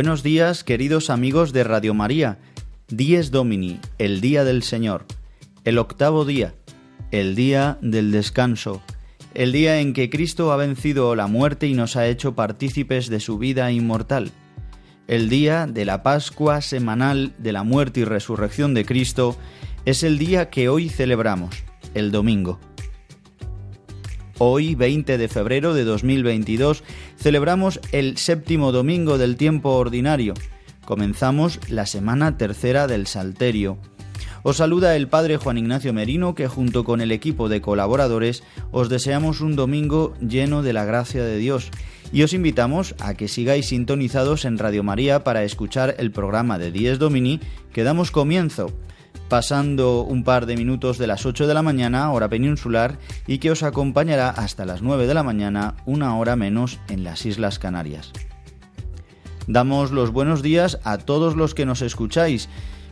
Buenos días, queridos amigos de Radio María. Dies Domini, el día del Señor, el octavo día, el día del descanso, el día en que Cristo ha vencido la muerte y nos ha hecho partícipes de su vida inmortal, el día de la Pascua semanal de la muerte y resurrección de Cristo, es el día que hoy celebramos, el domingo. Hoy, 20 de febrero de 2022, celebramos el séptimo domingo del tiempo ordinario. Comenzamos la semana tercera del Salterio. Os saluda el Padre Juan Ignacio Merino, que junto con el equipo de colaboradores os deseamos un domingo lleno de la gracia de Dios y os invitamos a que sigáis sintonizados en Radio María para escuchar el programa de Dies Domini que damos comienzo pasando un par de minutos de las 8 de la mañana, hora peninsular, y que os acompañará hasta las 9 de la mañana, una hora menos en las Islas Canarias. Damos los buenos días a todos los que nos escucháis,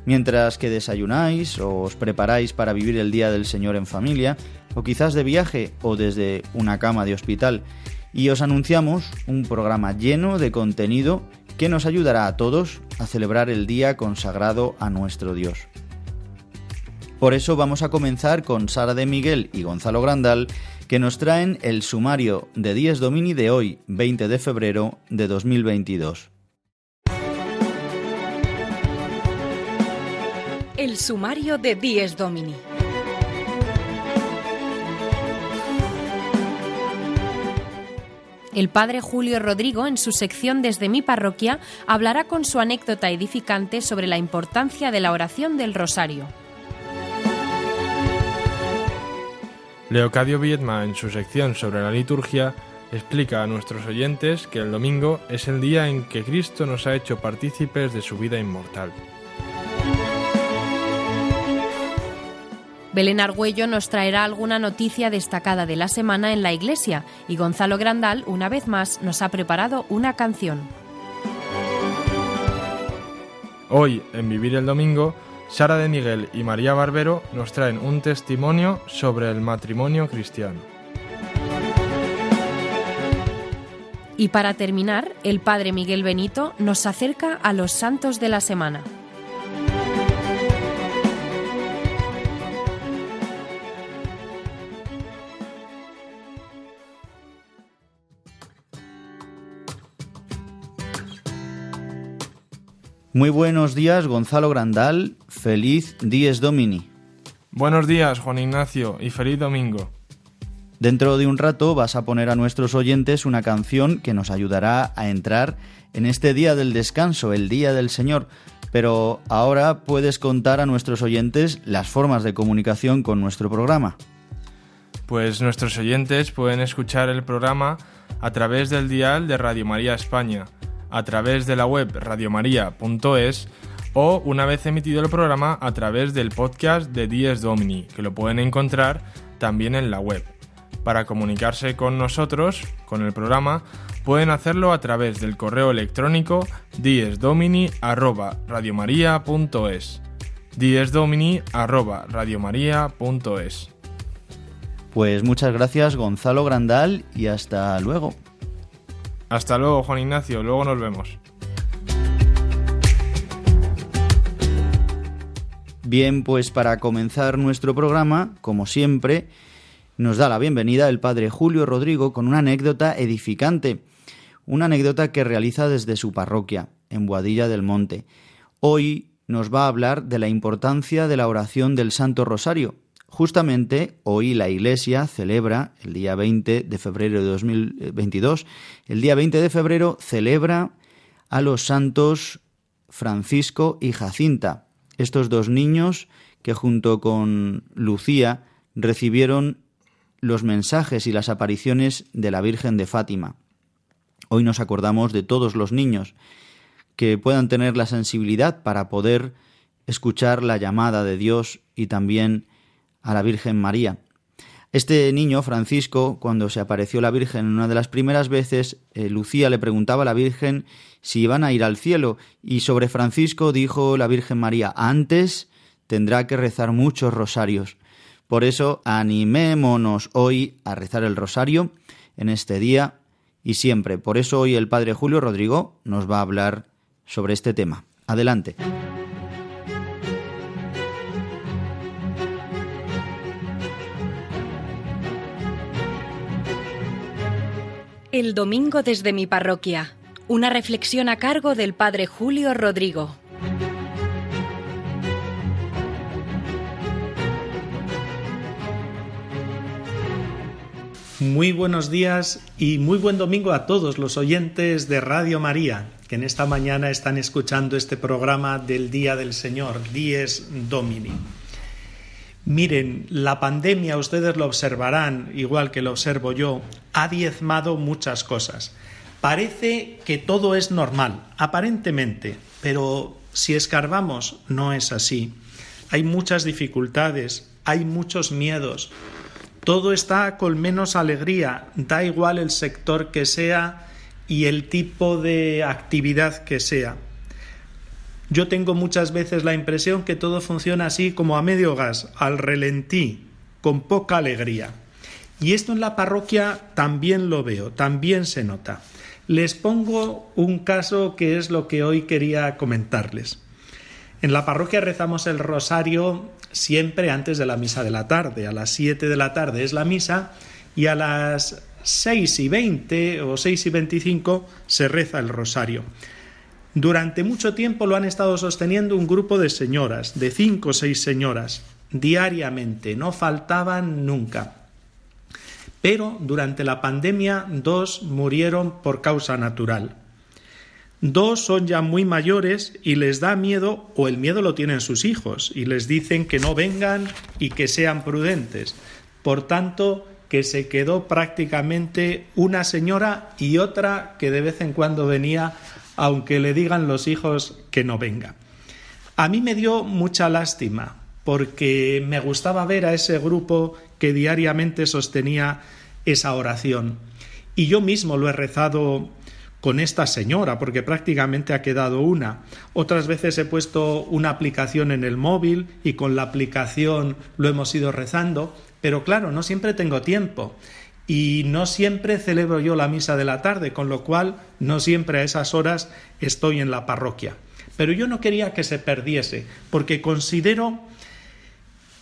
mientras que desayunáis o os preparáis para vivir el Día del Señor en familia, o quizás de viaje o desde una cama de hospital, y os anunciamos un programa lleno de contenido que nos ayudará a todos a celebrar el día consagrado a nuestro Dios. Por eso vamos a comenzar con Sara de Miguel y Gonzalo Grandal, que nos traen el sumario de Dies Domini de hoy, 20 de febrero de 2022. El sumario de Dies Domini. El padre Julio Rodrigo, en su sección Desde mi parroquia, hablará con su anécdota edificante sobre la importancia de la oración del rosario. Leocadio Viedma, en su sección sobre la liturgia, explica a nuestros oyentes que el domingo es el día en que Cristo nos ha hecho partícipes de su vida inmortal. Belén Argüello nos traerá alguna noticia destacada de la semana en la iglesia y Gonzalo Grandal, una vez más, nos ha preparado una canción. Hoy, en Vivir el Domingo, Sara de Miguel y María Barbero nos traen un testimonio sobre el matrimonio cristiano. Y para terminar, el Padre Miguel Benito nos acerca a los santos de la semana. Muy buenos días, Gonzalo Grandal. Feliz Dies Domini. Buenos días, Juan Ignacio, y feliz domingo. Dentro de un rato vas a poner a nuestros oyentes una canción que nos ayudará a entrar en este día del descanso, el día del Señor. Pero ahora puedes contar a nuestros oyentes las formas de comunicación con nuestro programa. Pues nuestros oyentes pueden escuchar el programa a través del dial de Radio María España a través de la web radiomaria.es o una vez emitido el programa a través del podcast de Dies Domini, que lo pueden encontrar también en la web. Para comunicarse con nosotros, con el programa, pueden hacerlo a través del correo electrónico diesdomini@radiomaria.es. diesdomini@radiomaria.es. Pues muchas gracias Gonzalo Grandal y hasta luego. Hasta luego, Juan Ignacio, luego nos vemos. Bien, pues para comenzar nuestro programa, como siempre, nos da la bienvenida el padre Julio Rodrigo con una anécdota edificante, una anécdota que realiza desde su parroquia, en Boadilla del Monte. Hoy nos va a hablar de la importancia de la oración del Santo Rosario, Justamente hoy la Iglesia celebra, el día 20 de febrero de 2022, el día 20 de febrero celebra a los santos Francisco y Jacinta. estos dos niños que junto con Lucía recibieron los mensajes y las apariciones de la Virgen de Fátima. Hoy nos acordamos de todos los niños que puedan tener la sensibilidad para poder escuchar la llamada de Dios y también a la Virgen María. Este niño, Francisco, cuando se apareció la Virgen en una de las primeras veces, eh, Lucía le preguntaba a la Virgen si iban a ir al cielo, y sobre Francisco dijo la Virgen María, antes tendrá que rezar muchos rosarios. Por eso animémonos hoy a rezar el rosario en este día y siempre. Por eso hoy el Padre Julio Rodrigo nos va a hablar sobre este tema. Adelante. El domingo desde mi parroquia. Una reflexión a cargo del Padre Julio Rodrigo. Muy buenos días y muy buen domingo a todos los oyentes de Radio María que en esta mañana están escuchando este programa del Día del Señor, Dies Domini. Miren, la pandemia, ustedes lo observarán, igual que lo observo yo, ha diezmado muchas cosas. Parece que todo es normal, aparentemente, pero si escarbamos, no es así. Hay muchas dificultades, hay muchos miedos. Todo está con menos alegría, da igual el sector que sea y el tipo de actividad que sea. Yo tengo muchas veces la impresión que todo funciona así como a medio gas, al relentí, con poca alegría. Y esto en la parroquia también lo veo, también se nota. Les pongo un caso que es lo que hoy quería comentarles. En la parroquia rezamos el rosario siempre antes de la misa de la tarde. A las 7 de la tarde es la misa y a las 6 y 20 o 6 y 25 se reza el rosario. Durante mucho tiempo lo han estado sosteniendo un grupo de señoras, de cinco o seis señoras, diariamente, no faltaban nunca. Pero durante la pandemia dos murieron por causa natural. Dos son ya muy mayores y les da miedo o el miedo lo tienen sus hijos y les dicen que no vengan y que sean prudentes. Por tanto, que se quedó prácticamente una señora y otra que de vez en cuando venía aunque le digan los hijos que no venga. A mí me dio mucha lástima porque me gustaba ver a ese grupo que diariamente sostenía esa oración. Y yo mismo lo he rezado con esta señora, porque prácticamente ha quedado una. Otras veces he puesto una aplicación en el móvil y con la aplicación lo hemos ido rezando, pero claro, no siempre tengo tiempo y no siempre celebro yo la misa de la tarde, con lo cual no siempre a esas horas estoy en la parroquia. Pero yo no quería que se perdiese, porque considero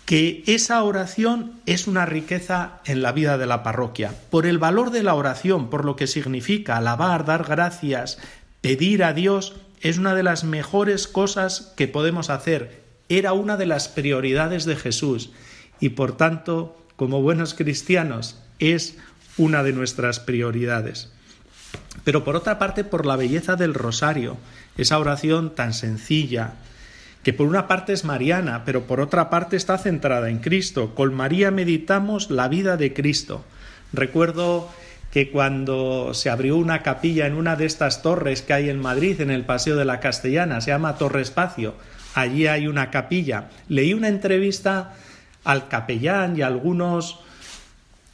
que esa oración es una riqueza en la vida de la parroquia, por el valor de la oración, por lo que significa alabar, dar gracias, pedir a Dios, es una de las mejores cosas que podemos hacer. Era una de las prioridades de Jesús y por tanto, como buenos cristianos, es una de nuestras prioridades. Pero por otra parte, por la belleza del rosario, esa oración tan sencilla, que por una parte es mariana, pero por otra parte está centrada en Cristo. Con María meditamos la vida de Cristo. Recuerdo que cuando se abrió una capilla en una de estas torres que hay en Madrid, en el Paseo de la Castellana, se llama Torre Espacio, allí hay una capilla, leí una entrevista al capellán y a algunos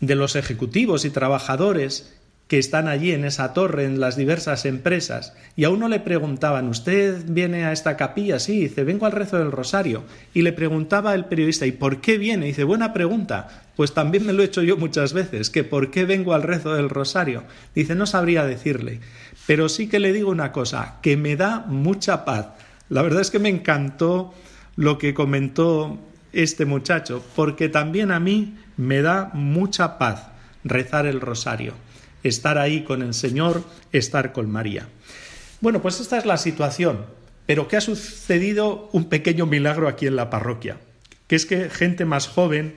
de los ejecutivos y trabajadores que están allí en esa torre, en las diversas empresas, y a uno le preguntaban, ¿usted viene a esta capilla? Sí, dice, vengo al rezo del rosario. Y le preguntaba el periodista, ¿y por qué viene? dice, buena pregunta. Pues también me lo he hecho yo muchas veces, que por qué vengo al rezo del rosario. Dice, no sabría decirle, pero sí que le digo una cosa, que me da mucha paz. La verdad es que me encantó lo que comentó este muchacho, porque también a mí me da mucha paz rezar el rosario, estar ahí con el Señor, estar con María. Bueno, pues esta es la situación, pero ¿qué ha sucedido un pequeño milagro aquí en la parroquia? Que es que gente más joven,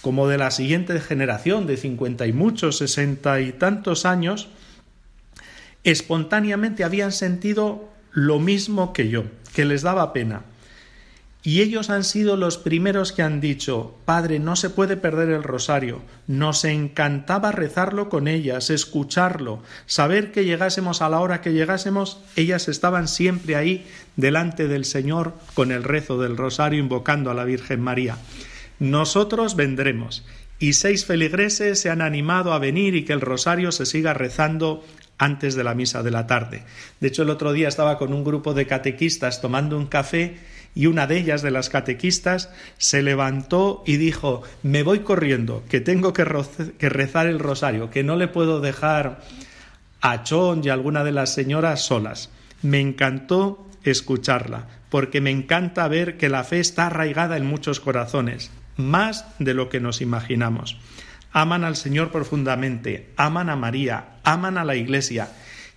como de la siguiente generación, de cincuenta y muchos, sesenta y tantos años, espontáneamente habían sentido lo mismo que yo, que les daba pena Y ellos han sido los primeros que han dicho, Padre, no se puede perder el rosario. Nos encantaba rezarlo con ellas, escucharlo, saber que llegásemos a la hora que llegásemos, ellas estaban siempre ahí delante del Señor con el rezo del rosario invocando a la Virgen María. Nosotros vendremos. Y seis feligreses se han animado a venir y que el rosario se siga rezando antes de la misa de la tarde. De hecho, el otro día estaba con un grupo de catequistas tomando un café y una de ellas, de las catequistas, se levantó y dijo Me voy corriendo, que tengo que, rezar el rosario, que no le puedo dejar a Chon y a alguna de las señoras solas. Me encantó escucharla, porque me encanta ver que la fe está arraigada en muchos corazones, más de lo que nos imaginamos. Aman al Señor profundamente, aman a María, aman a la Iglesia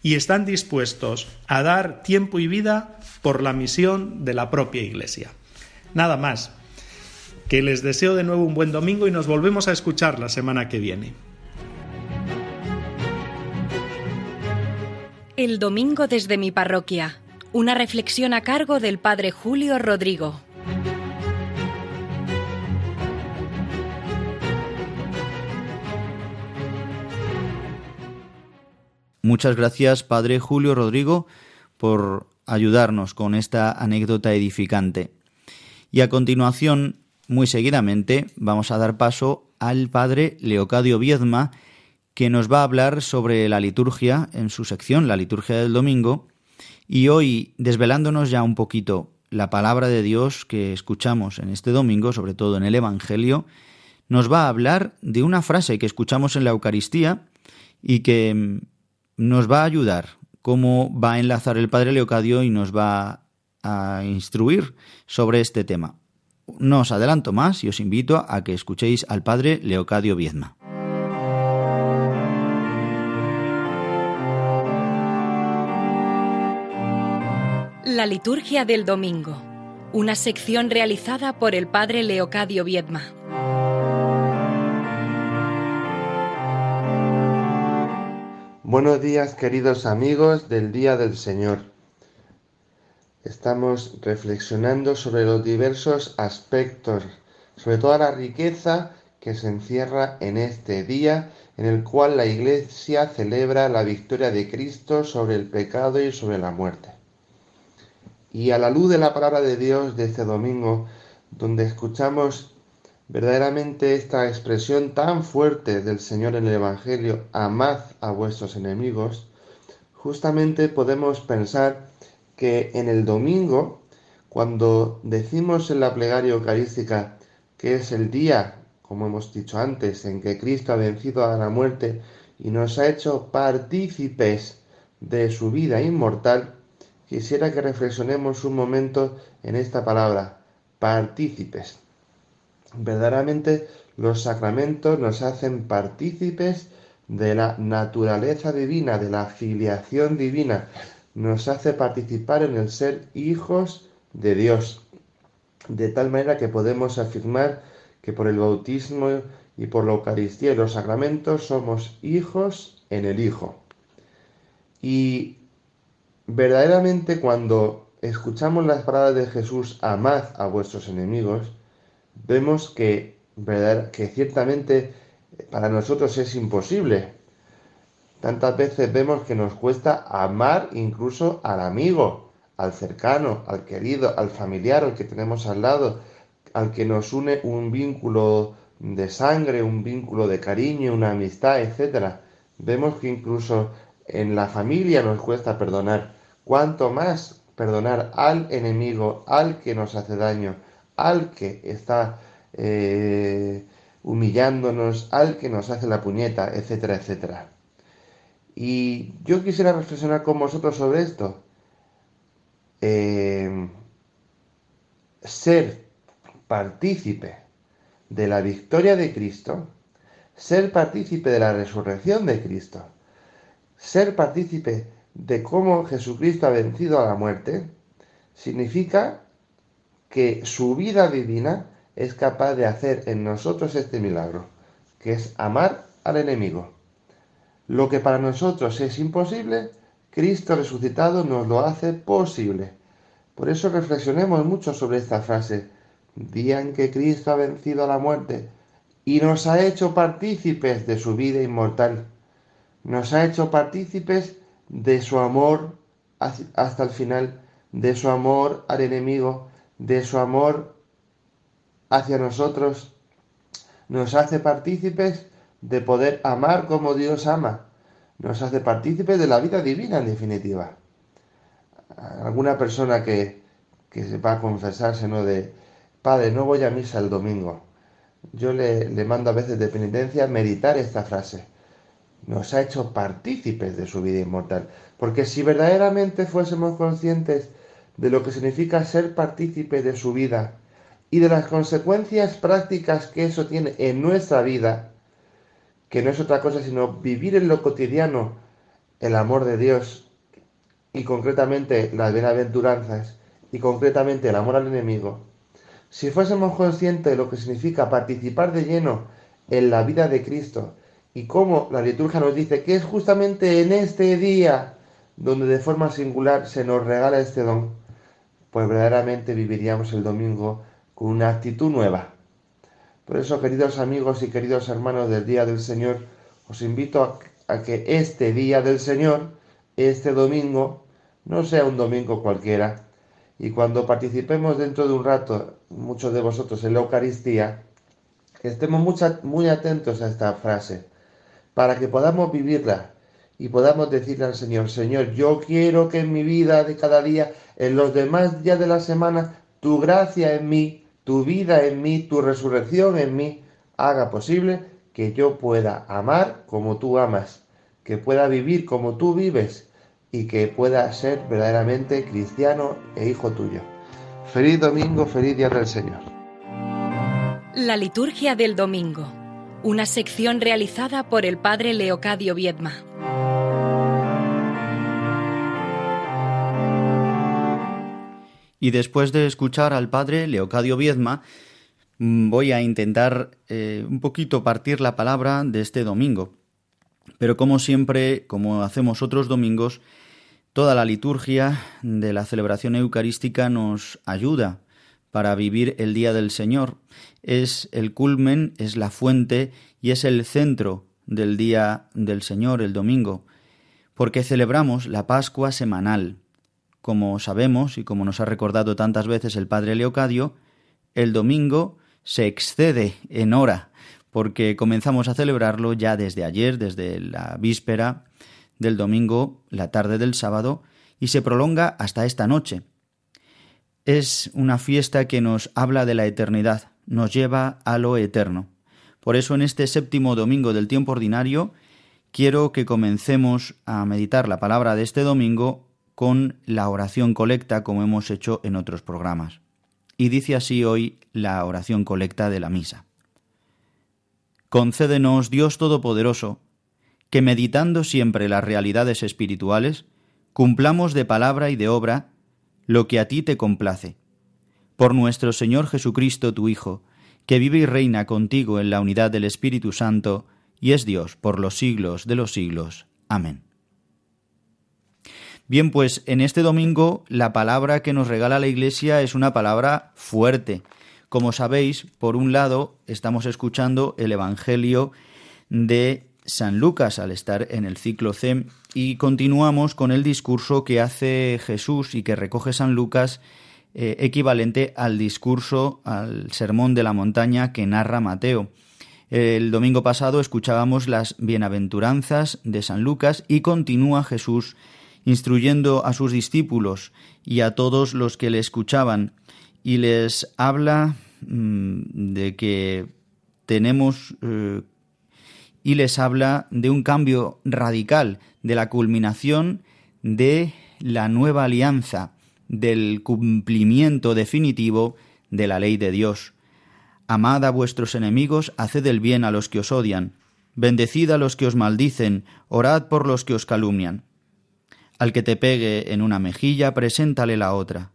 y están dispuestos a dar tiempo y vida por la misión de la propia Iglesia. Nada más, que les deseo de nuevo un buen domingo y nos volvemos a escuchar la semana que viene. El domingo desde mi parroquia. Una reflexión a cargo del Padre Julio Rodrigo. Muchas gracias, Padre Julio Rodrigo, por ayudarnos con esta anécdota edificante. Y a continuación, muy seguidamente, vamos a dar paso al padre Leocadio Viedma, que nos va a hablar sobre la liturgia en su sección, la liturgia del domingo, y hoy, desvelándonos ya un poquito la palabra de Dios que escuchamos en este domingo, sobre todo en el Evangelio, nos va a hablar de una frase que escuchamos en la Eucaristía y que mm, nos va a ayudar cómo va a enlazar el padre Leocadio y nos va a instruir sobre este tema. No os adelanto más y os invito a que escuchéis al padre Leocadio Viedma. La liturgia del domingo, una sección realizada por el padre Leocadio Viedma. Buenos días queridos amigos del Día del Señor. Estamos reflexionando sobre los diversos aspectos, sobre toda la riqueza que se encierra en este día en el cual la Iglesia celebra la victoria de Cristo sobre el pecado y sobre la muerte. Y a la luz de la palabra de Dios de este domingo, donde escuchamos Verdaderamente esta expresión tan fuerte del Señor en el Evangelio, amad a vuestros enemigos, justamente podemos pensar que en el domingo, cuando decimos en la plegaria eucarística que es el día, como hemos dicho antes, en que Cristo ha vencido a la muerte y nos ha hecho partícipes de su vida inmortal, quisiera que reflexionemos un momento en esta palabra, partícipes. Verdaderamente los sacramentos nos hacen partícipes de la naturaleza divina, de la filiación divina, nos hace participar en el ser hijos de Dios, de tal manera que podemos afirmar que por el bautismo y por la Eucaristía y los sacramentos somos hijos en el Hijo. Y verdaderamente cuando escuchamos las palabras de Jesús, amad a vuestros enemigos, vemos que, que ciertamente para nosotros es imposible. Tantas veces vemos que nos cuesta amar incluso al amigo, al cercano, al querido, al familiar, al que tenemos al lado, al que nos une un vínculo de sangre, un vínculo de cariño, una amistad, etc. Vemos que incluso en la familia nos cuesta perdonar. Cuanto más perdonar al enemigo, al que nos hace daño, al que está eh, humillándonos, al que nos hace la puñeta, etcétera, etcétera. Y yo quisiera reflexionar con vosotros sobre esto. Eh, ser partícipe de la victoria de Cristo, ser partícipe de la resurrección de Cristo, ser partícipe de cómo Jesucristo ha vencido a la muerte, significa que su vida divina es capaz de hacer en nosotros este milagro, que es amar al enemigo. Lo que para nosotros es imposible, Cristo resucitado nos lo hace posible. Por eso reflexionemos mucho sobre esta frase, día en que Cristo ha vencido a la muerte y nos ha hecho partícipes de su vida inmortal, nos ha hecho partícipes de su amor hasta el final, de su amor al enemigo, de su amor hacia nosotros, nos hace partícipes de poder amar como Dios ama, nos hace partícipes de la vida divina en definitiva alguna persona que, que va a confesarse, ¿no? De, Padre, no voy a misa el domingo. Yo le, le mando a veces de penitencia meditar esta frase. Nos ha hecho partícipes de su vida inmortal. Porque si verdaderamente fuésemos conscientes de lo que significa ser partícipe de su vida y de las consecuencias prácticas que eso tiene en nuestra vida, que no es otra cosa sino vivir en lo cotidiano el amor de Dios y concretamente las bienaventuranzas y concretamente el amor al enemigo, si fuésemos conscientes de lo que significa participar de lleno en la vida de Cristo y cómo la liturgia nos dice que es justamente en este día donde de forma singular se nos regala este don, pues verdaderamente viviríamos el domingo con una actitud nueva. Por eso, queridos amigos y queridos hermanos del Día del Señor, os invito a, que este Día del Señor, este domingo, no sea un domingo cualquiera. Y cuando participemos dentro de un rato, muchos de vosotros, en la Eucaristía, estemos muy atentos a esta frase, para que podamos vivirla y podamos decirle al Señor, Señor, yo quiero que en mi vida de cada día, en los demás días de la semana, tu gracia en mí, tu vida en mí, tu resurrección en mí, haga posible que yo pueda amar como tú amas, que pueda vivir como tú vives y que pueda ser verdaderamente cristiano e hijo tuyo. Feliz domingo, feliz día del Señor. La liturgia del domingo, una sección realizada por el Padre Leocadio Viedma. Y después de escuchar al Padre Leocadio Viedma, mm, voy a intentar eh, un poquito partir la palabra de este domingo. Pero como siempre, como hacemos otros domingos, Toda la liturgia de la celebración eucarística nos ayuda para vivir el día del Señor. Es el culmen, es la fuente y es el centro del día del Señor, el domingo, porque celebramos la Pascua semanal. Como sabemos y como nos ha recordado tantas veces el Padre Leocadio, el domingo se excede en hora, porque comenzamos a celebrarlo ya desde ayer, desde la víspera, del domingo, la tarde del sábado, y se prolonga hasta esta noche. Es una fiesta que nos habla de la eternidad, nos lleva a lo eterno. Por eso en este séptimo domingo del tiempo ordinario quiero que comencemos a meditar la palabra de este domingo con la oración colecta como hemos hecho en otros programas. Y dice así hoy la oración colecta de la misa. Concédenos, Dios Todopoderoso, que meditando siempre las realidades espirituales, cumplamos de palabra y de obra lo que a ti te complace. Por nuestro Señor Jesucristo, tu Hijo, que vive y reina contigo en la unidad del Espíritu Santo, y es Dios por los siglos de los siglos. Amén. Bien, pues en este domingo la palabra que nos regala la Iglesia es una palabra fuerte. Como sabéis, por un lado estamos escuchando el Evangelio de San Lucas al estar en el ciclo C y continuamos con el discurso que hace Jesús y que recoge San Lucas eh, equivalente al discurso, al sermón de la montaña que narra Mateo. El domingo pasado escuchábamos las bienaventuranzas de San Lucas y continúa Jesús instruyendo a sus discípulos y a todos los que le escuchaban y les habla mm, de que tenemos eh, y les habla de un cambio radical, de la culminación de la nueva alianza, del cumplimiento definitivo de la ley de Dios. Amad a vuestros enemigos, haced el bien a los que os odian, bendecid a los que os maldicen, orad por los que os calumnian. Al que te pegue en una mejilla, preséntale la otra.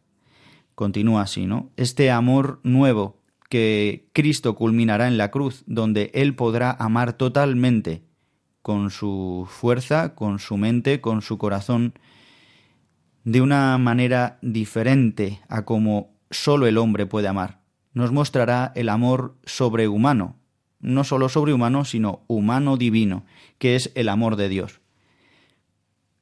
Continúa así, ¿no? Este amor nuevo, que Cristo culminará en la cruz, donde Él podrá amar totalmente con su fuerza, con su mente, con su corazón, de una manera diferente a como solo el hombre puede amar. Nos mostrará el amor sobrehumano, no solo sobrehumano, sino humano divino, que es el amor de Dios.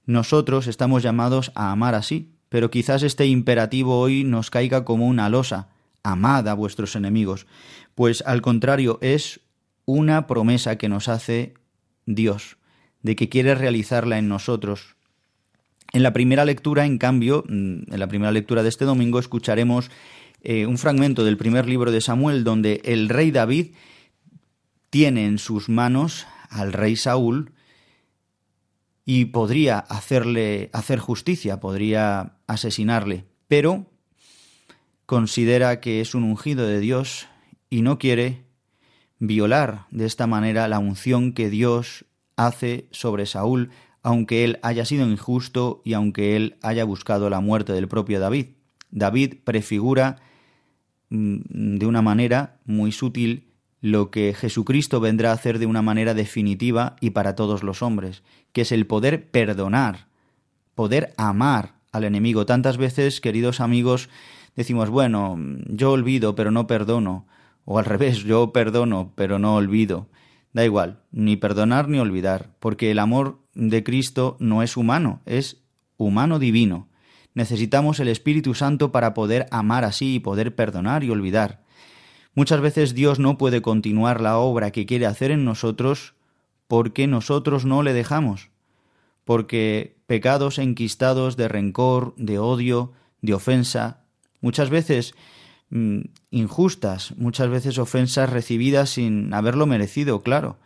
Nosotros estamos llamados a amar así, pero quizás este imperativo hoy nos caiga como una losa, amad a vuestros enemigos, pues al contrario es una promesa que nos hace Dios, de que quiere realizarla en nosotros. En la primera lectura, en cambio, mm, en la primera lectura de este domingo, escucharemos eh, un fragmento del primer libro de Samuel donde el rey David tiene en sus manos al rey Saúl y podría hacerle hacer justicia, podría asesinarle, pero considera que es un ungido de Dios y no quiere violar de esta manera la unción que Dios hace sobre Saúl, aunque él haya sido injusto y aunque él haya buscado la muerte del propio David. David prefigura mm, de una manera muy sutil lo que Jesucristo vendrá a hacer de una manera definitiva y para todos los hombres, que es el poder perdonar, poder amar al enemigo. Tantas veces, queridos amigos, decimos, bueno, yo olvido pero no perdono, o al revés, yo perdono pero no olvido. Da igual, ni perdonar ni olvidar, porque el amor de Cristo no es humano, es humano divino. Necesitamos el Espíritu Santo para poder amar así y poder perdonar y olvidar. Muchas veces Dios no puede continuar la obra que quiere hacer en nosotros porque nosotros no le dejamos, porque pecados enquistados de rencor, de odio, de ofensa, muchas veces mm, injustas, muchas veces ofensas recibidas sin haberlo merecido, claro,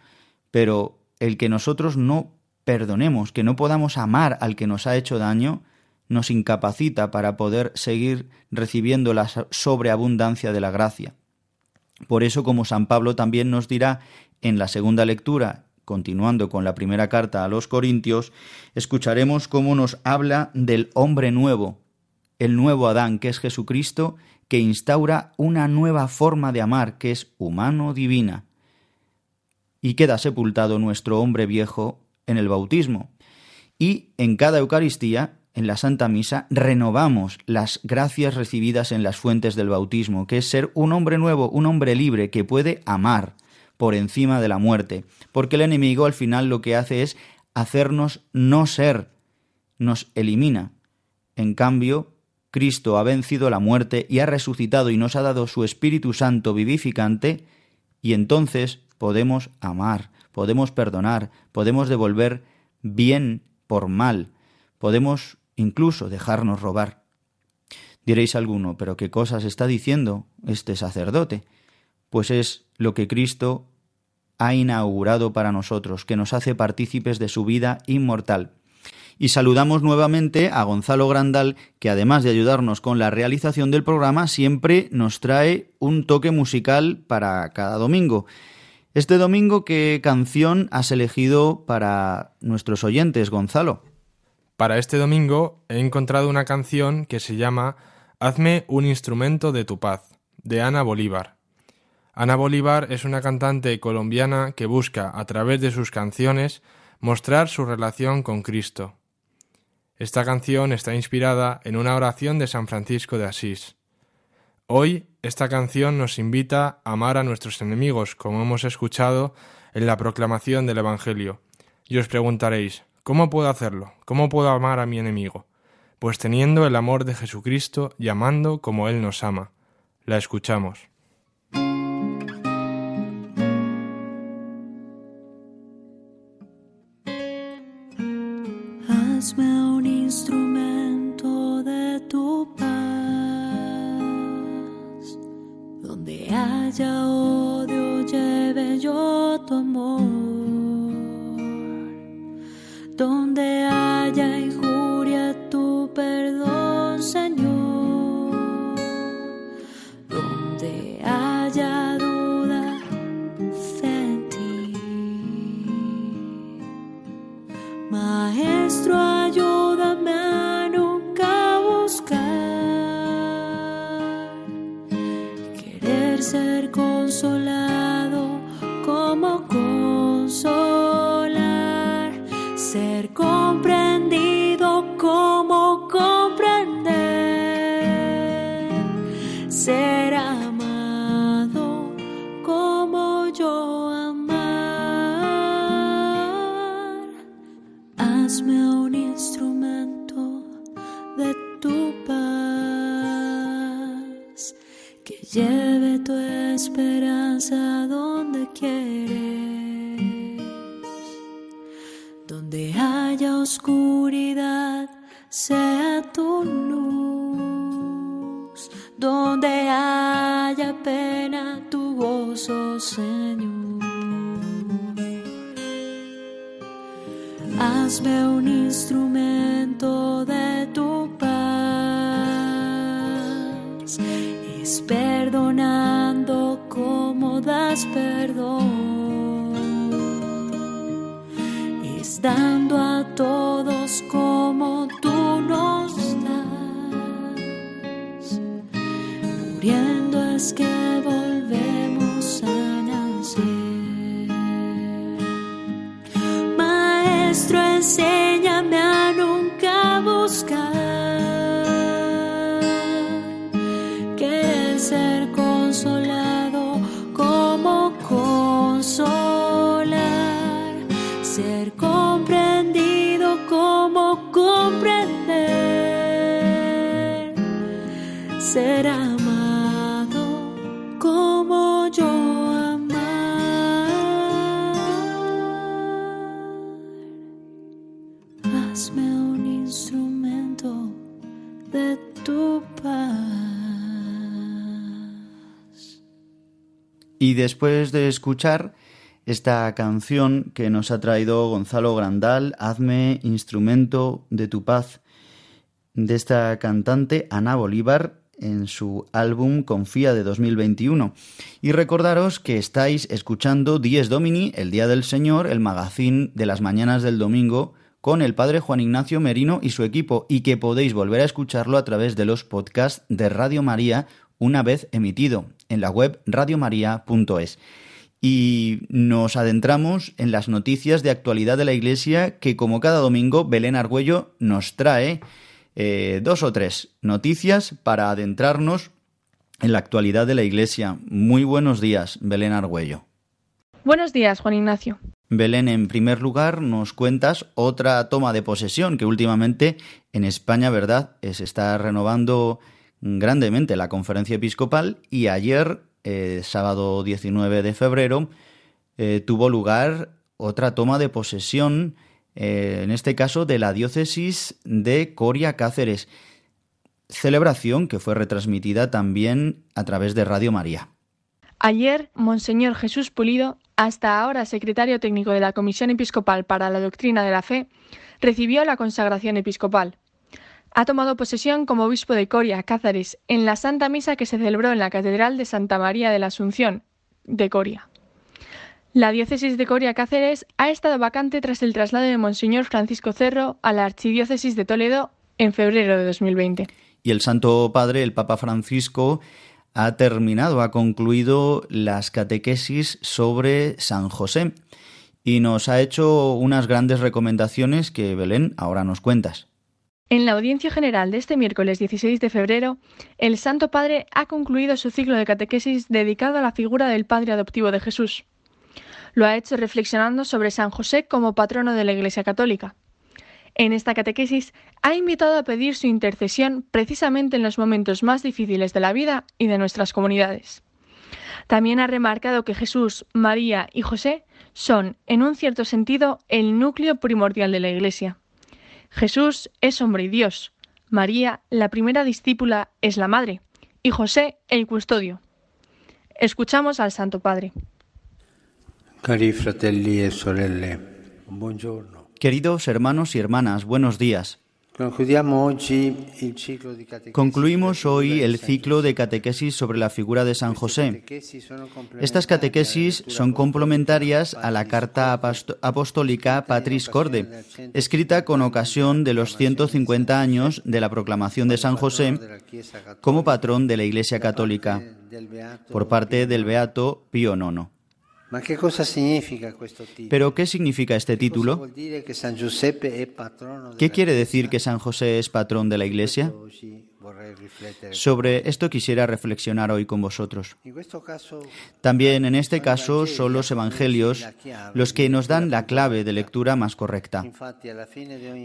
pero el que nosotros no perdonemos, que no podamos amar al que nos ha hecho daño, nos incapacita para poder seguir recibiendo la sobreabundancia de la gracia. Por eso, como San Pablo también nos dirá en la segunda lectura, continuando con la primera carta a los Corintios, escucharemos cómo nos habla del hombre nuevo, el nuevo Adán, que es Jesucristo, que instaura una nueva forma de amar, que es humano-divina. Y queda sepultado nuestro hombre viejo en el bautismo. Y en cada Eucaristía en la Santa Misa renovamos las gracias recibidas en las fuentes del bautismo, que es ser un hombre nuevo, un hombre libre que puede amar por encima de la muerte, porque el enemigo al final lo que hace es hacernos no ser, nos elimina. En cambio, Cristo ha vencido la muerte y ha resucitado y nos ha dado su Espíritu Santo vivificante, y entonces podemos amar, podemos perdonar, podemos devolver bien por mal, podemos incluso dejarnos robar. Diréis alguno, pero ¿qué cosas está diciendo este sacerdote? Pues es lo que Cristo ha inaugurado para nosotros, que nos hace partícipes de su vida inmortal. Y saludamos nuevamente a Gonzalo Grandal, que además de ayudarnos con la realización del programa, siempre nos trae un toque musical para cada domingo. Este domingo, ¿qué canción has elegido para nuestros oyentes, Gonzalo? Para este domingo he encontrado una canción que se llama Hazme un instrumento de tu paz, de Ana Bolívar. Ana Bolívar es una cantante colombiana que busca, a través de sus canciones, mostrar su relación con Cristo. Esta canción está inspirada en una oración de San Francisco de Asís. Hoy esta canción nos invita a amar a nuestros enemigos, como hemos escuchado en la proclamación del Evangelio. Y os preguntaréis, ¿Cómo puedo hacerlo? ¿Cómo puedo amar a mi enemigo? Pues teniendo el amor de Jesucristo y amando como Él nos ama. La escuchamos. Hazme un instrumento de tu paz, donde haya odio, lleve yo tu amor donde haya injuria, tu perdón, Señor. Donde haya duda, fe en ti. Maestro, ayúdame después de escuchar esta canción que nos ha traído Gonzalo Grandal, Hazme instrumento de tu paz, de esta cantante Ana Bolívar en su álbum Confía de 2021. Y recordaros que estáis escuchando Dies Domini, el Día del Señor, el magazín de las mañanas del domingo, con el padre Juan Ignacio Merino y su equipo, y que podéis volver a escucharlo a través de los podcasts de Radio María una vez emitido en la web radiomaria.es. Y nos adentramos en las noticias de actualidad de la Iglesia que como cada domingo Belén Argüello nos trae eh, dos o tres noticias para adentrarnos en la actualidad de la Iglesia. Muy buenos días, Belén Argüello. Buenos días, Juan Ignacio. Belén, en primer lugar, nos cuentas otra toma de posesión que últimamente en España, ¿verdad?, Eh, se está renovando grandemente la conferencia episcopal y ayer, eh, sábado 19 de febrero, eh, tuvo lugar otra toma de posesión, eh, en este caso de la diócesis de Coria Cáceres, celebración que fue retransmitida también a través de Radio María. Ayer, Monseñor Jesús Pulido, hasta ahora secretario técnico de la Comisión Episcopal para la Doctrina de la Fe, recibió la consagración episcopal. Ha tomado posesión como obispo de Coria, Cáceres, en la Santa Misa que se celebró en la Catedral de Santa María de la Asunción de Coria. La diócesis de Coria Cáceres ha estado vacante tras el traslado de Monseñor Francisco Cerro a la Archidiócesis de Toledo en febrero de 2020. Y el Santo Padre, el Papa Francisco, ha terminado, ha concluido las catequesis sobre San José y nos ha hecho unas grandes recomendaciones que Belén ahora nos cuentas. En la audiencia general de este miércoles 16 de febrero, el Santo Padre ha concluido su ciclo de catequesis dedicado a la figura del Padre adoptivo de Jesús. Lo ha hecho reflexionando sobre San José como patrono de la Iglesia Católica. En esta catequesis ha invitado a pedir su intercesión precisamente en los momentos más difíciles de la vida y de nuestras comunidades. También ha remarcado que Jesús, María y José son, en un cierto sentido, el núcleo primordial de la Iglesia. Jesús es hombre y Dios, María, la primera discípula, es la madre, y José, el custodio. Escuchamos al Santo Padre. Cari fratelli e sorelle, buongiorno. Queridos hermanos y hermanas, buenos días. Concluimos hoy el ciclo de catequesis sobre la figura de San José. Estas catequesis son complementarias a la carta apostólica Patris Corde, escrita con ocasión de los 150 años de la proclamación de San José como patrón de la Iglesia Católica por parte del Beato Pío IX. Pero ¿qué significa este título? ¿Qué quiere decir que San José es patrón de la Iglesia? Sobre esto quisiera reflexionar hoy con vosotros. También en este caso son los evangelios los que nos dan la clave de lectura más correcta.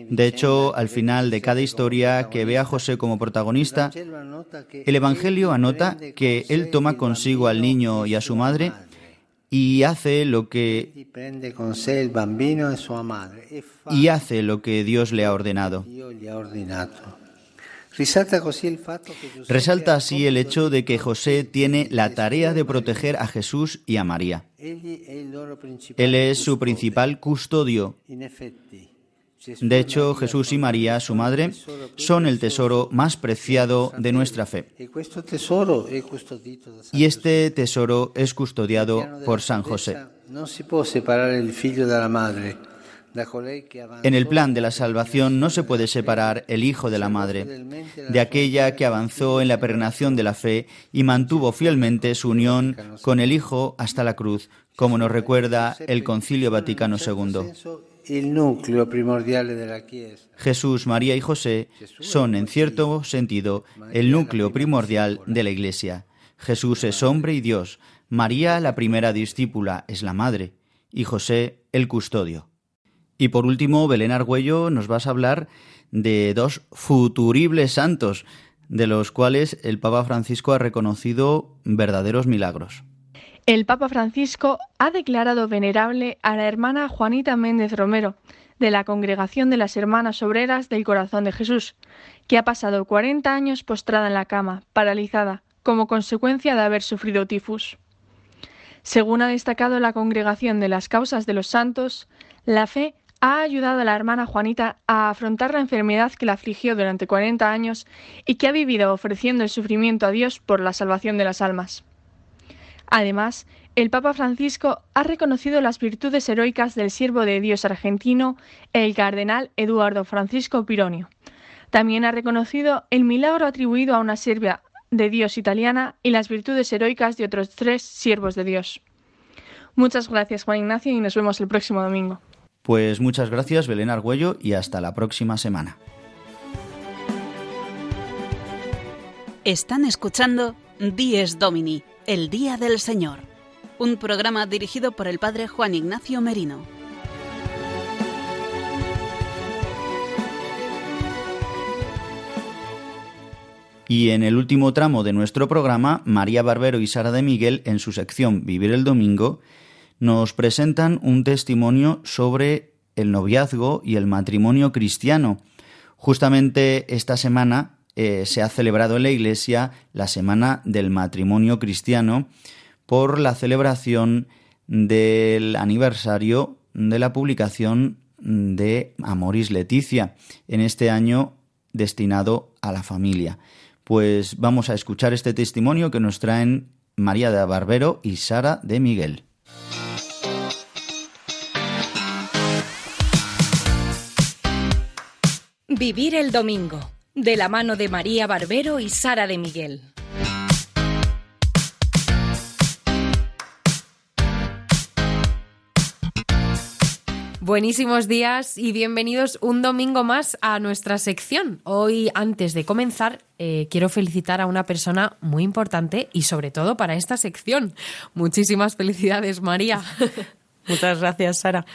De hecho, al final de cada historia que ve a José como protagonista, el evangelio anota que él toma consigo al niño y a su madre y hace lo que y hace lo que Dios le ha ordenado. Resalta así el hecho de que José tiene la tarea de proteger a Jesús y a María. Él es su principal custodio. De hecho, Jesús y María, su madre, son el tesoro más preciado de nuestra fe. Y este tesoro es custodiado por San José. No se puede separar el hijo de la madre. En el plan de la salvación no se puede separar el hijo de la madre, de aquella que avanzó en la peregrinación de la fe y mantuvo fielmente su unión con el Hijo hasta la cruz, como nos recuerda el Concilio Vaticano II. Jesús, María y José son, en cierto sentido, el núcleo primordial de la Iglesia. Jesús es hombre y Dios, María, la primera discípula, es la madre, y José, el custodio. Y por último, Belén Argüello, nos vas a hablar de dos futuribles santos, de los cuales el Papa Francisco ha reconocido verdaderos milagros. El Papa Francisco ha declarado venerable a la hermana Juanita Méndez Romero, de la Congregación de las Hermanas Obreras del Corazón de Jesús, que ha pasado 40 años postrada en la cama, paralizada, como consecuencia de haber sufrido tifus. Según ha destacado la Congregación de las Causas de los Santos, la fe ha ayudado a la hermana Juanita a afrontar la enfermedad que la afligió durante 40 años y que ha vivido ofreciendo el sufrimiento a Dios por la salvación de las almas. Además, el Papa Francisco ha reconocido las virtudes heroicas del siervo de Dios argentino, el cardenal Eduardo Francisco Pironio. También ha reconocido el milagro atribuido a una sierva de Dios italiana y las virtudes heroicas de otros tres siervos de Dios. Muchas gracias, Juan Ignacio, y nos vemos el próximo domingo. Pues muchas gracias, Belén Argüello, y hasta la próxima semana. Están escuchando Dies Domini, el Día del Señor, un programa dirigido por el Padre Juan Ignacio Merino. Y en el último tramo de nuestro programa, María Barbero y Sara de Miguel, en su sección Vivir el Domingo, nos presentan un testimonio sobre el noviazgo y el matrimonio cristiano. Justamente esta semana eh, se ha celebrado en la Iglesia la Semana del Matrimonio Cristiano por la celebración del aniversario de la publicación de Amoris Leticia, en este año destinado a la familia. Pues vamos a escuchar este testimonio que nos traen María de Barbero y Sara de Miguel. Vivir el domingo, de la mano de María Barbero y Sara de Miguel. Buenísimos días y bienvenidos un domingo más a nuestra sección. Hoy, antes de comenzar, eh, quiero felicitar a una persona muy importante y sobre todo para esta sección. Muchísimas felicidades, María. Muchas gracias, Sara.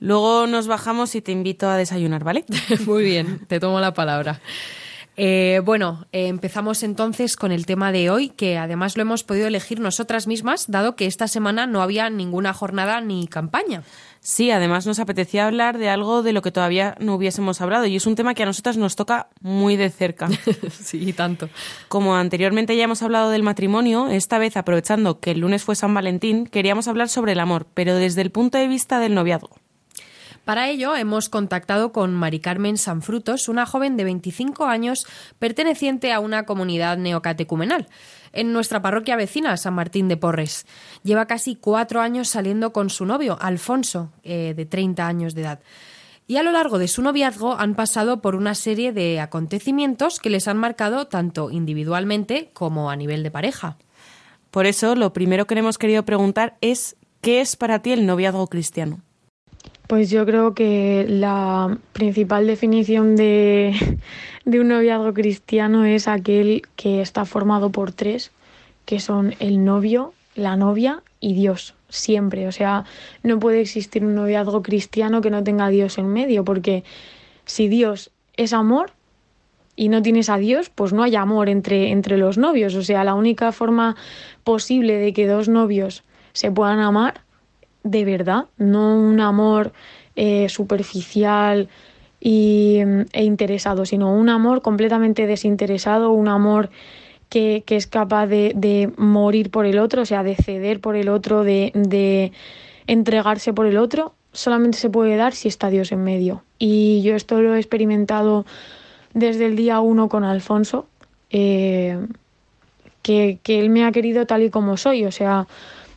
Luego nos bajamos y te invito a desayunar, ¿vale? Muy bien, te tomo la palabra. Eh, bueno, eh, empezamos entonces con el tema de hoy, que además lo hemos podido elegir nosotras mismas, dado que esta semana no había ninguna jornada ni campaña. Sí, además nos apetecía hablar de algo de lo que todavía no hubiésemos hablado y es un tema que a nosotras nos toca muy de cerca. sí, tanto. Como anteriormente ya hemos hablado del matrimonio, esta vez aprovechando que el lunes fue San Valentín, queríamos hablar sobre el amor, pero desde el punto de vista del noviazgo. Para ello hemos contactado con Mari Carmen Sanfrutos, una joven de 25 años perteneciente a una comunidad neocatecumenal en nuestra parroquia vecina, San Martín de Porres. Lleva casi cuatro años saliendo con su novio, Alfonso, eh, de 30 años de edad. Y a lo largo de su noviazgo han pasado por una serie de acontecimientos que les han marcado tanto individualmente como a nivel de pareja. Por eso, lo primero que le hemos querido preguntar es ¿qué es para ti el noviazgo cristiano? Pues yo creo que la principal definición de, de un noviazgo cristiano es aquel que está formado por tres, que son el novio, la novia y Dios, siempre. O sea, no puede existir un noviazgo cristiano que no tenga a Dios en medio, porque si Dios es amor y no tienes a Dios, pues no hay amor entre, entre los novios. O sea, la única forma posible de que dos novios se puedan amar de verdad, no un amor eh, superficial y, e interesado, sino un amor completamente desinteresado, un amor que, que es capaz de, de, morir por el otro, o sea, de ceder por el otro, de, de entregarse por el otro, solamente se puede dar si está Dios en medio. Y yo esto lo he experimentado desde el día uno con Alfonso, eh, que, que él me ha querido tal y como soy, o sea,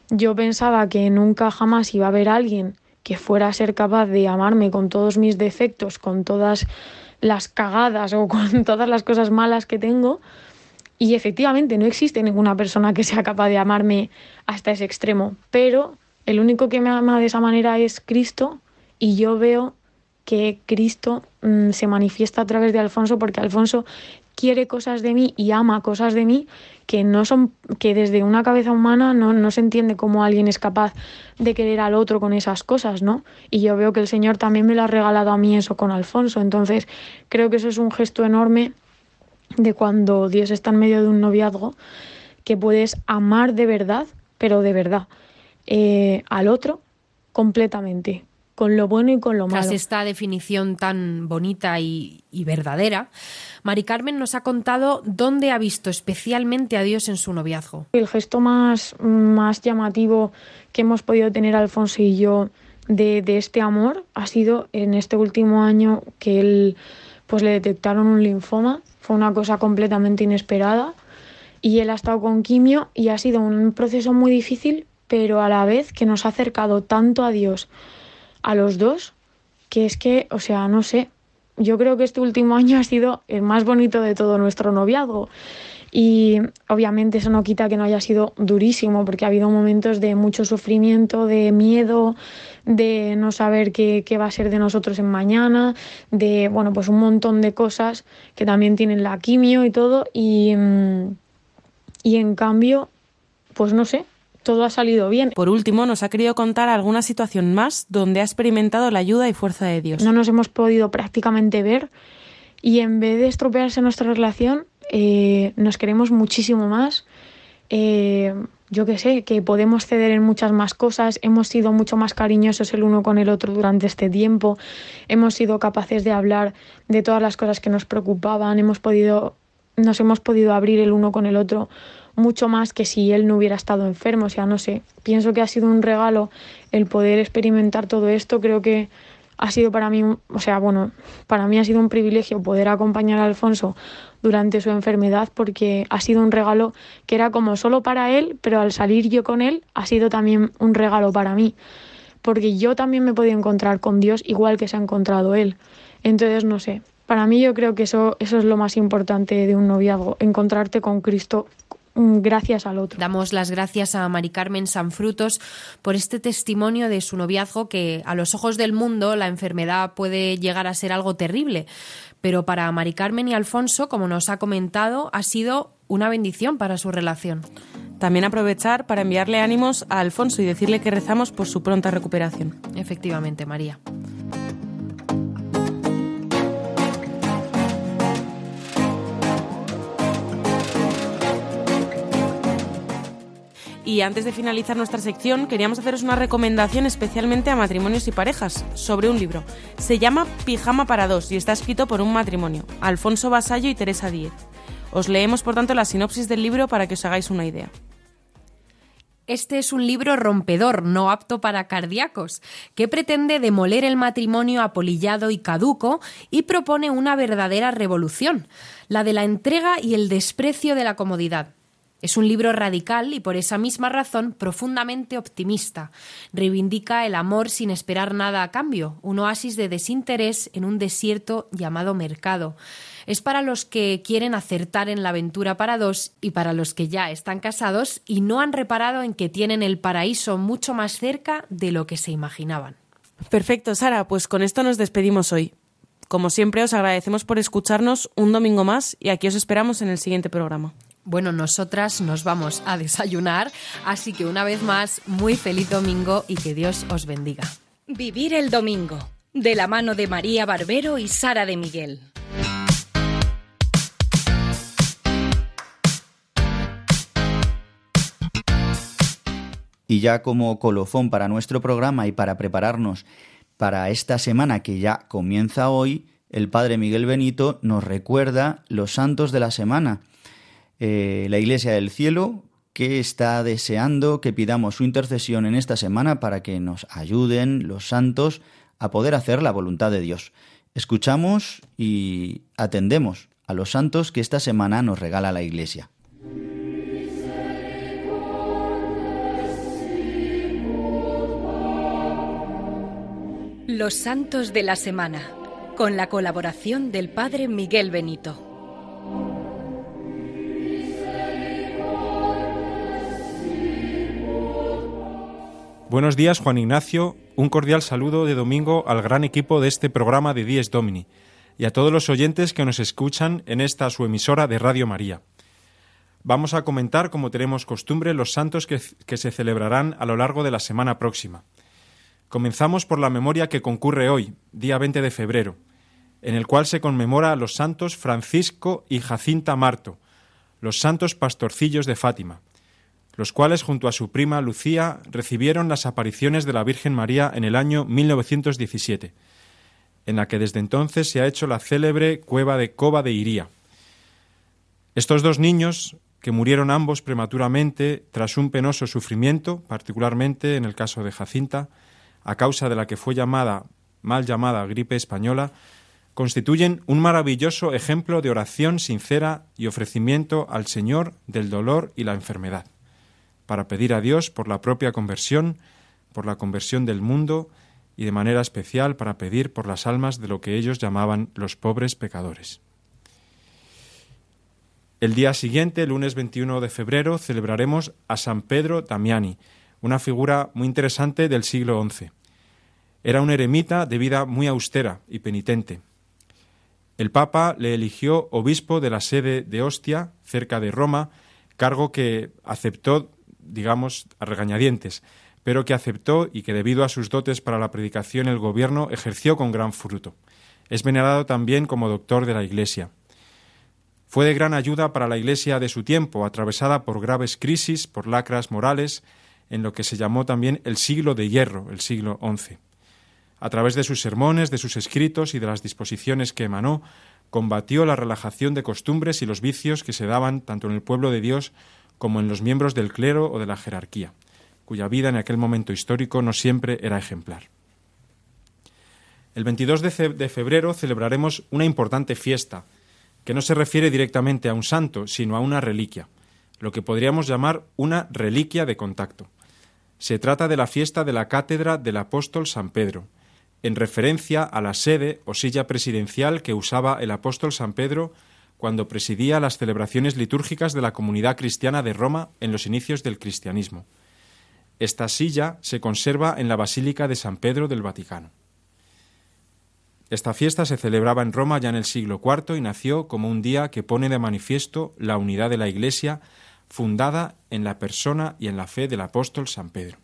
yo pensaba que nunca jamás iba a haber alguien que fuera a ser capaz de amarme con todos mis defectos, con todas las cagadas o con todas las cosas malas que tengo. Y efectivamente no existe ninguna persona que sea capaz de amarme hasta ese extremo. Pero el único que me ama de esa manera es Cristo y yo veo que Cristo mmm, se manifiesta a través de Alfonso porque Alfonso quiere cosas de mí y ama cosas de mí que no son que desde una cabeza humana no, no se entiende cómo alguien es capaz de querer al otro con esas cosas, ¿no? Y yo veo que el Señor también me lo ha regalado a mí eso con Alfonso. Entonces, creo que eso es un gesto enorme de cuando Dios está en medio de un noviazgo, que puedes amar de verdad, pero de verdad, eh, al otro completamente, con lo bueno y con lo malo. Tras esta definición tan bonita y, y, verdadera, Mari Carmen nos ha contado dónde ha visto especialmente a Dios en su noviazgo. El gesto más, más llamativo que hemos podido tener Alfonso y yo de, de este amor ha sido en este último año que él pues le detectaron un linfoma. Fue una cosa completamente inesperada y él ha estado con quimio y ha sido un proceso muy difícil, pero a la vez que nos ha acercado tanto a Dios a los dos, que es que, o sea, no sé, yo creo que este último año ha sido el más bonito de todo nuestro noviazgo. Y obviamente eso no quita que no haya sido durísimo, porque ha habido momentos de mucho sufrimiento, de miedo, de no saber qué, qué, va a ser de nosotros en mañana, de, bueno, pues un montón de cosas que también tienen la quimio y todo. Y, y en cambio, pues no sé, todo ha salido bien. Por último, nos ha querido contar alguna situación más donde ha experimentado la ayuda y fuerza de Dios. No nos hemos podido prácticamente ver y en vez de estropearse nuestra relación, eh, nos queremos muchísimo más. Eh, yo que sé, que podemos ceder en muchas más cosas, hemos sido mucho más cariñosos el uno con el otro durante este tiempo, hemos sido capaces de hablar de todas las cosas que nos preocupaban, hemos podido, nos hemos podido abrir el uno con el otro mucho más que si él no hubiera estado enfermo. O sea, no sé, pienso que ha sido un regalo el poder experimentar todo esto. Creo que ha sido para mí, o sea, bueno, para mí ha sido un privilegio poder acompañar a Alfonso durante su enfermedad porque ha sido un regalo que era como solo para él, pero al salir yo con él ha sido también un regalo para mí. Porque yo también me he podido encontrar con Dios igual que se ha encontrado él. Entonces, no sé, para mí yo creo que eso, eso es lo más importante de un noviazgo, encontrarte con Cristo gracias al otro. Damos las gracias a Mari Carmen Sanfrutos por este testimonio de su noviazgo que a los ojos del mundo la enfermedad puede llegar a ser algo terrible, pero para Mari Carmen y Alfonso, como nos ha comentado, ha sido una bendición para su relación. También aprovechar para enviarle ánimos a Alfonso y decirle que rezamos por su pronta recuperación. Efectivamente, María. Y antes de finalizar nuestra sección, queríamos haceros una recomendación especialmente a matrimonios y parejas sobre un libro. Se llama Pijama para dos y está escrito por un matrimonio, Alfonso Basallo y Teresa Díez. Os leemos, por tanto, la sinopsis del libro para que os hagáis una idea. Este es un libro rompedor, no apto para cardíacos, que pretende demoler el matrimonio apolillado y caduco y propone una verdadera revolución, la de la entrega y el desprecio de la comodidad. Es un libro radical y por esa misma razón profundamente optimista. Reivindica el amor sin esperar nada a cambio, un oasis de desinterés en un desierto llamado mercado. Es para los que quieren acertar en la aventura para dos y para los que ya están casados y no han reparado en que tienen el paraíso mucho más cerca de lo que se imaginaban. Perfecto, Sara, pues con esto nos despedimos hoy. Como siempre, os agradecemos por escucharnos un domingo más y aquí os esperamos en el siguiente programa. Bueno, nosotras nos vamos a desayunar, así que una vez más, muy feliz domingo y que Dios os bendiga. Vivir el domingo, de la mano de María Barbero y Sara de Miguel. Y ya como colofón para nuestro programa y para prepararnos para esta semana que ya comienza hoy, el Padre Miguel Benito nos recuerda los santos de la semana. Eh, la Iglesia del Cielo, que está deseando que pidamos su intercesión en esta semana para que nos ayuden los santos a poder hacer la voluntad de Dios. Escuchamos y atendemos a los santos que esta semana nos regala la Iglesia. Los Santos de la Semana, con la colaboración del Padre Miguel Benito. Buenos días, Juan Ignacio. Un cordial saludo de domingo al gran equipo de este programa de Dies Domini y a todos los oyentes que nos escuchan en esta su emisora de Radio María. Vamos a comentar, como tenemos costumbre, los santos que, que se celebrarán a lo largo de la semana próxima. Comenzamos por la memoria que concurre hoy, día 20 de febrero, en el cual se conmemora a los santos Francisco y Jacinta Marto, los santos pastorcillos de Fátima, los cuales junto a su prima Lucía recibieron las apariciones de la Virgen María en el año 1917, en la que desde entonces se ha hecho la célebre cueva de Cova de Iría. Estos dos niños, que murieron ambos prematuramente tras un penoso sufrimiento, particularmente en el caso de Jacinta, a causa de la que fue llamada, mal llamada gripe española, constituyen un maravilloso ejemplo de oración sincera y ofrecimiento al Señor del dolor y la enfermedad, para pedir a Dios por la propia conversión, por la conversión del mundo y de manera especial para pedir por las almas de lo que ellos llamaban los pobres pecadores. El día siguiente, lunes 21 de febrero, celebraremos a San Pedro Damiani, una figura muy interesante del siglo XI. Era un eremita de vida muy austera y penitente. El Papa le eligió obispo de la sede de Ostia, cerca de Roma, cargo que aceptó, digamos, a regañadientes, pero que aceptó y que debido a sus dotes para la predicación el gobierno ejerció con gran fruto. Es venerado también como doctor de la Iglesia. Fue de gran ayuda para la Iglesia de su tiempo, atravesada por graves crisis, por lacras morales, en lo que se llamó también el siglo de hierro, el siglo XI. A través de sus sermones, de sus escritos y de las disposiciones que emanó, combatió la relajación de costumbres y los vicios que se daban tanto en el pueblo de Dios como en los miembros del clero o de la jerarquía, cuya vida en aquel momento histórico no siempre era ejemplar. El 22 de febrero celebraremos una importante fiesta, que no se refiere directamente a un santo, sino a una reliquia, lo que podríamos llamar una reliquia de contacto. Se trata de la fiesta de la cátedra del apóstol San Pedro, en referencia a la sede o silla presidencial que usaba el apóstol San Pedro cuando presidía las celebraciones litúrgicas de la comunidad cristiana de Roma en los inicios del cristianismo. Esta silla se conserva en la Basílica de San Pedro del Vaticano. Esta fiesta se celebraba en Roma ya en el siglo IV y nació como un día que pone de manifiesto la unidad de la Iglesia fundada en la persona y en la fe del apóstol San Pedro.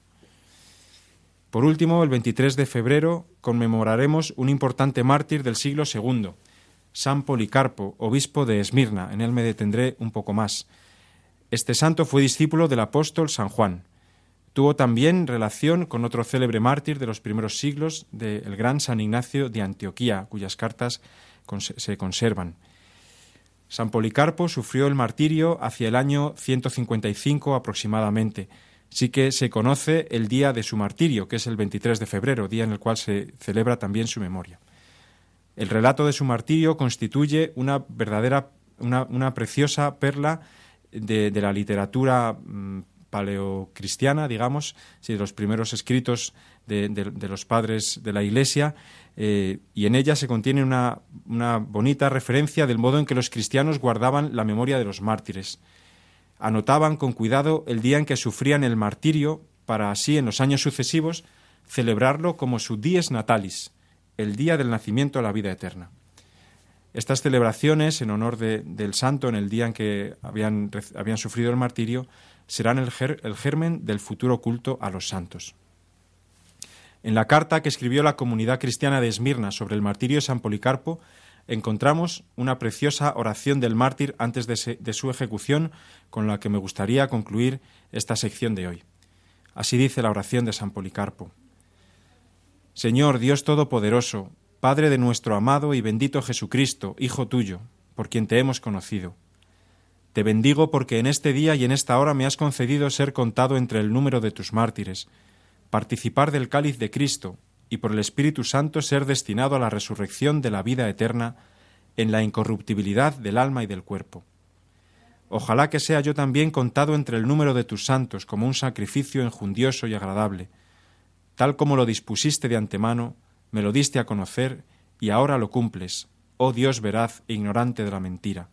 Por último, el 23 de febrero conmemoraremos un importante mártir del siglo II, San Policarpo, obispo de Esmirna. En él me detendré un poco más. Este santo fue discípulo del apóstol San Juan. Tuvo también relación con otro célebre mártir de los primeros siglos, del gran San Ignacio de Antioquía, cuyas cartas se conservan. San Policarpo sufrió el martirio hacia el año 155 aproximadamente. Sí que se conoce el día de su martirio, que es el 23 de febrero, día en el cual se celebra también su memoria. El relato de su martirio constituye una verdadera, una, preciosa perla de, la literatura mm, paleocristiana, digamos, de los primeros escritos de, los padres de la Iglesia, eh, y en ella se contiene una, una bonita referencia del modo en que los cristianos guardaban la memoria de los mártires. Anotaban con cuidado el día en que sufrían el martirio para así en los años sucesivos celebrarlo como su dies natalis, el día del nacimiento a la vida eterna. Estas celebraciones en honor del santo en el día en que habían, sufrido el martirio serán el germen del futuro culto a los santos. En la carta que escribió la comunidad cristiana de Esmirna sobre el martirio de San Policarpo, encontramos una preciosa oración del mártir antes de, su ejecución con la que me gustaría concluir esta sección de hoy. Así dice la oración de San Policarpo. Señor Dios Todopoderoso, Padre de nuestro amado y bendito Jesucristo, Hijo tuyo, por quien te hemos conocido. Te bendigo porque en este día y en esta hora me has concedido ser contado entre el número de tus mártires, participar del cáliz de Cristo y por el Espíritu Santo ser destinado a la resurrección de la vida eterna en la incorruptibilidad del alma y del cuerpo. Ojalá que sea yo también contado entre el número de tus santos como un sacrificio enjundioso y agradable, tal como lo dispusiste de antemano, me lo diste a conocer y ahora lo cumples, oh Dios veraz e ignorante de la mentira.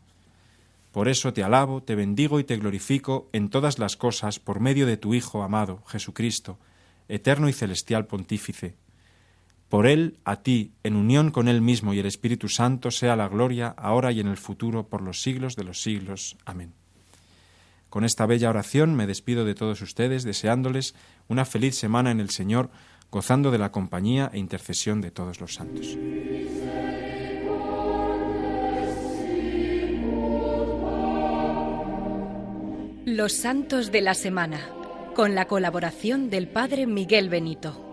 Por eso te alabo, te bendigo y te glorifico en todas las cosas por medio de tu Hijo amado, Jesucristo, eterno y celestial pontífice. Por Él, a ti, en unión con Él mismo y el Espíritu Santo, sea la gloria, ahora y en el futuro, por los siglos de los siglos. Amén. Con esta bella oración me despido de todos ustedes, deseándoles una feliz semana en el Señor, gozando de la compañía e intercesión de todos los santos. Los Santos de la Semana con la colaboración del Padre Miguel Benito.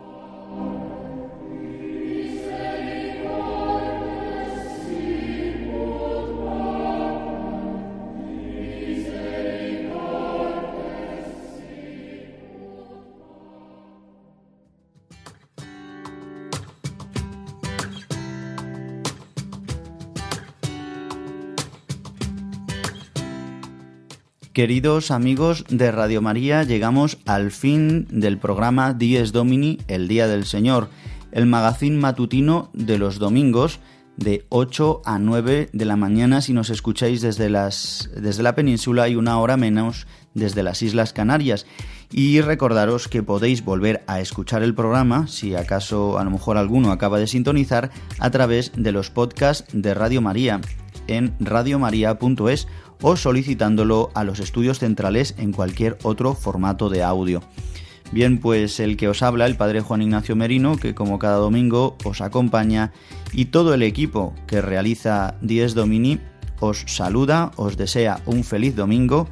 Queridos amigos de Radio María, llegamos al fin del programa Dies Domini, el Día del Señor, el magazín matutino de los domingos de 8 a 9 de la mañana si nos escucháis desde, las, desde la península y una hora menos desde las Islas Canarias. Y recordaros que podéis volver a escuchar el programa, si acaso a lo mejor alguno acaba de sintonizar, a través de los podcasts de Radio María en radiomaria.es o solicitándolo a los estudios centrales en cualquier otro formato de audio. Bien, pues el que os habla, el padre Juan Ignacio Merino, que como cada domingo os acompaña, y todo el equipo que realiza Dies Domini, os saluda, os desea un feliz domingo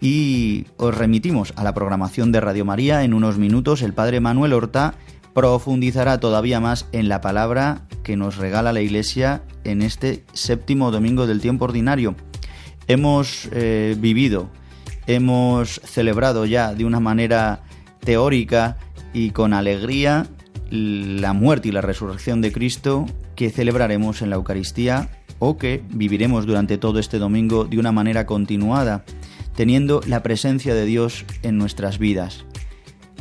y os remitimos a la programación de Radio María. En unos minutos el padre Manuel Horta profundizará todavía más en la palabra que nos regala la Iglesia en este séptimo domingo del tiempo ordinario hemos eh, vivido, hemos celebrado ya de una manera teórica y con alegría la muerte y la resurrección de Cristo que celebraremos en la Eucaristía o que viviremos durante todo este domingo de una manera continuada, teniendo la presencia de Dios en nuestras vidas.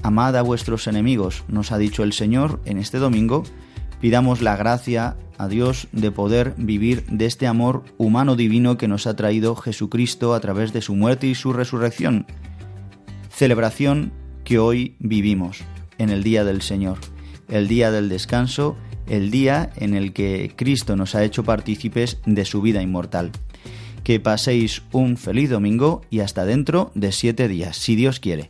Amad a vuestros enemigos, nos ha dicho el Señor en este domingo, pidamos la gracia a Dios de poder vivir de este amor humano divino que nos ha traído Jesucristo a través de su muerte y su resurrección. Celebración que hoy vivimos en el día del Señor, el día del descanso, el día en el que Cristo nos ha hecho partícipes de su vida inmortal. Que paséis un feliz domingo y hasta dentro de siete días, si Dios quiere.